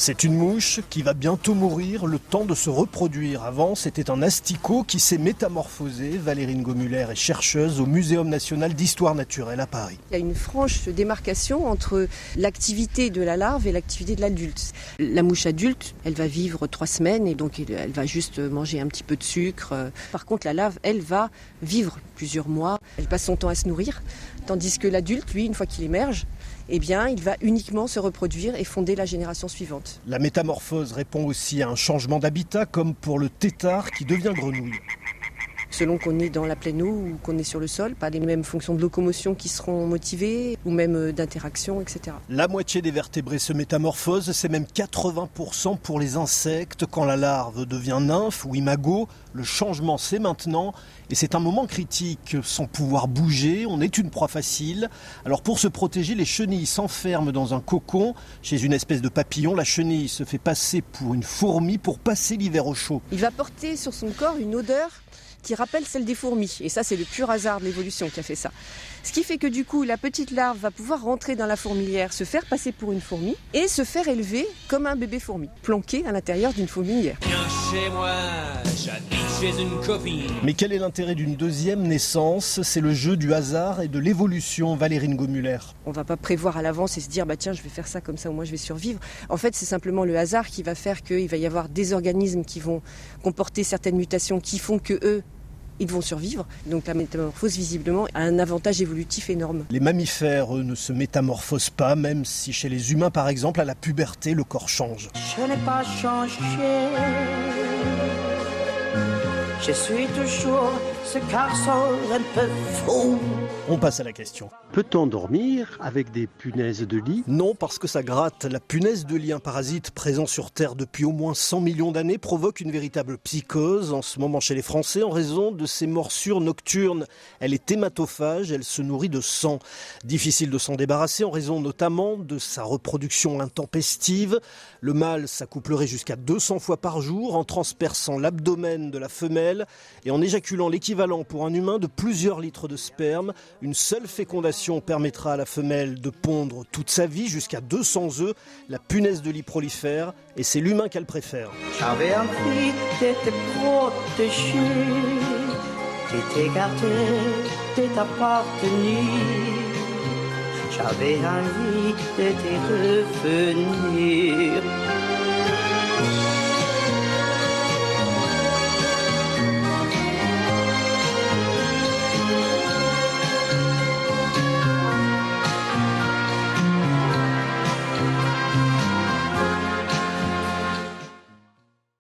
C'est une mouche qui va bientôt mourir, le temps de se reproduire. Avant, c'était un asticot qui s'est métamorphosé. Valérine Gomuller est chercheuse au Muséum national d'histoire naturelle à Paris. Il y a une franche démarcation entre l'activité de la larve et l'activité de l'adulte. La mouche adulte, elle va vivre trois semaines et donc elle va juste manger un petit peu de sucre. Par contre, la larve, elle va vivre plusieurs mois. Elle passe son temps à se nourrir. Tandis que l'adulte, lui, une fois qu'il émerge, eh bien, il va uniquement se reproduire et fonder la génération suivante. La métamorphose répond aussi à un changement d'habitat, comme pour le tétard qui devient grenouille selon qu'on est dans la pleine eau ou qu'on est sur le sol, pas les mêmes fonctions de locomotion qui seront motivées ou même euh, d'interaction, etc. La moitié des vertébrés se métamorphosent, c'est même 80% pour les insectes. Quand la larve devient nymphe ou imago, le changement c'est maintenant et c'est un moment critique. Sans pouvoir bouger, on est une proie facile. Alors pour se protéger, les chenilles s'enferment dans un cocon. Chez une espèce de papillon, la chenille se fait passer pour une fourmi pour passer l'hiver au chaud. Il va porter sur son corps une odeur qui rappelle celle des fourmis. Et ça, c'est le pur hasard de l'évolution qui a fait ça. Ce qui fait que du coup, la petite larve va pouvoir rentrer dans la fourmilière, se faire passer pour une fourmi et se faire élever comme un bébé fourmi, planqué à l'intérieur d'une fourmilière. Chez moi, chez une copine. Mais quel est l'intérêt d'une deuxième naissance? C'est le jeu du hasard et de l'évolution, Valérine Gomuller. On va pas prévoir à l'avance et se dire bah tiens, je vais faire ça comme ça, au moins je vais survivre. En fait, c'est simplement le hasard qui va faire qu'il va y avoir des organismes qui vont comporter certaines mutations qui font que eux ils vont survivre. Donc la métamorphose, visiblement, a un avantage évolutif énorme. Les mammifères, eux, ne se métamorphosent pas, même si chez les humains, par exemple, à la puberté, le corps change. Je n'ai pas changé. Je suis toujours ce garçon un peu fou. On passe à la question. Peut-on dormir avec des punaises de lit? Non, parce que ça gratte. La punaise de lit, un parasite présent sur Terre depuis au moins 100 millions d'années, provoque une véritable psychose en ce moment chez les Français en raison de ses morsures nocturnes. Elle est hématophage, elle se nourrit de sang. Difficile de s'en débarrasser en raison notamment de sa reproduction intempestive. Le mâle s'accouplerait jusqu'à 200 fois par jour en transperçant l'abdomen de la femelle et en éjaculant l'équivalent pour un humain de plusieurs litres de sperme. Une seule fécondation permettra à la femelle de pondre toute sa vie jusqu'à 200 œufs. La punaise de lit prolifère et c'est l'humain qu'elle préfère. J'avais revenir.